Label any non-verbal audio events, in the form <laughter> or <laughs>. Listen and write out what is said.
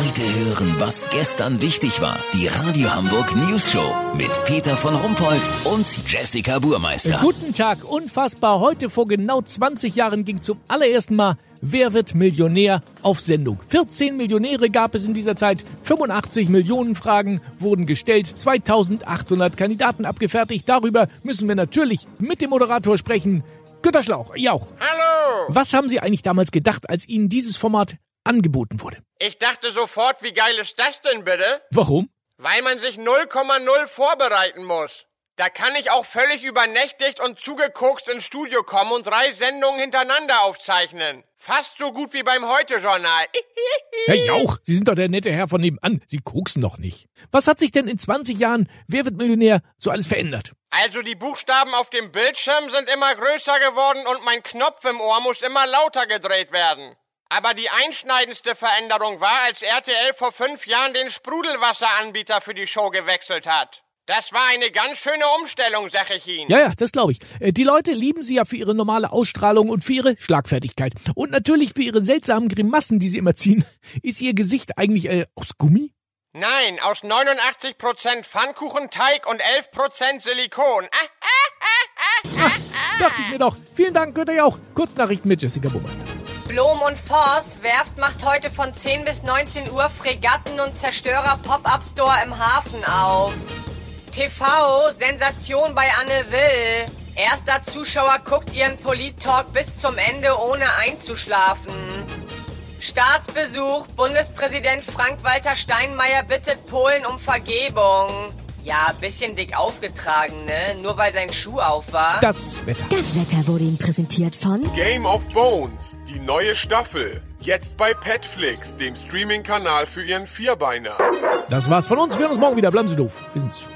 Heute hören, was gestern wichtig war. Die Radio Hamburg News Show mit Peter von Rumpold und Jessica Burmeister. Guten Tag, unfassbar. Heute vor genau 20 Jahren ging zum allerersten Mal Wer wird Millionär auf Sendung? 14 Millionäre gab es in dieser Zeit, 85 Millionen Fragen wurden gestellt, 2800 Kandidaten abgefertigt. Darüber müssen wir natürlich mit dem Moderator sprechen. Günter Schlauch, Jauch. Hallo! Was haben Sie eigentlich damals gedacht, als Ihnen dieses Format angeboten wurde? Ich dachte sofort, wie geil ist das denn bitte? Warum? Weil man sich 0,0 vorbereiten muss. Da kann ich auch völlig übernächtigt und zugekokst ins Studio kommen und drei Sendungen hintereinander aufzeichnen. Fast so gut wie beim Heute-Journal. <laughs> Herr Jauch, Sie sind doch der nette Herr von nebenan. Sie koksen doch nicht. Was hat sich denn in 20 Jahren Wer wird Millionär so alles verändert? Also die Buchstaben auf dem Bildschirm sind immer größer geworden und mein Knopf im Ohr muss immer lauter gedreht werden. Aber die einschneidendste Veränderung war, als RTL vor fünf Jahren den Sprudelwasseranbieter für die Show gewechselt hat. Das war eine ganz schöne Umstellung, sag ich Ihnen. Ja, ja, das glaube ich. Äh, Die Leute lieben sie ja für ihre normale Ausstrahlung und für ihre Schlagfertigkeit. Und natürlich für ihre seltsamen Grimassen, die sie immer ziehen. <laughs> Ist ihr Gesicht eigentlich äh, aus Gummi? Nein, aus 89% Pfannkuchenteig und 11% Silikon. Ah, Dachte ich mir doch. Vielen Dank, Günter Jauch. Kurznachrichten mit Jessica Burmeister. Blom und Voss Werft macht heute von 10 bis 19 Uhr Fregatten und Zerstörer Pop-Up Store im Hafen auf. TV Sensation bei Anne Will. Erster Zuschauer guckt ihren Polit-Talk bis zum Ende ohne einzuschlafen. Staatsbesuch. Bundespräsident Frank-Walter Steinmeier bittet Polen um Vergebung. Ja, bisschen dick aufgetragen, ne? Nur weil sein Schuh auf war. Das Wetter. Das Wetter wurde Ihnen präsentiert von Game of Bones, die neue Staffel. Jetzt bei Petflix, dem Streaming-Kanal für Ihren Vierbeiner. Das war's von uns. Wir hören uns morgen wieder. Bleiben Sie doof. Wir sind's schon.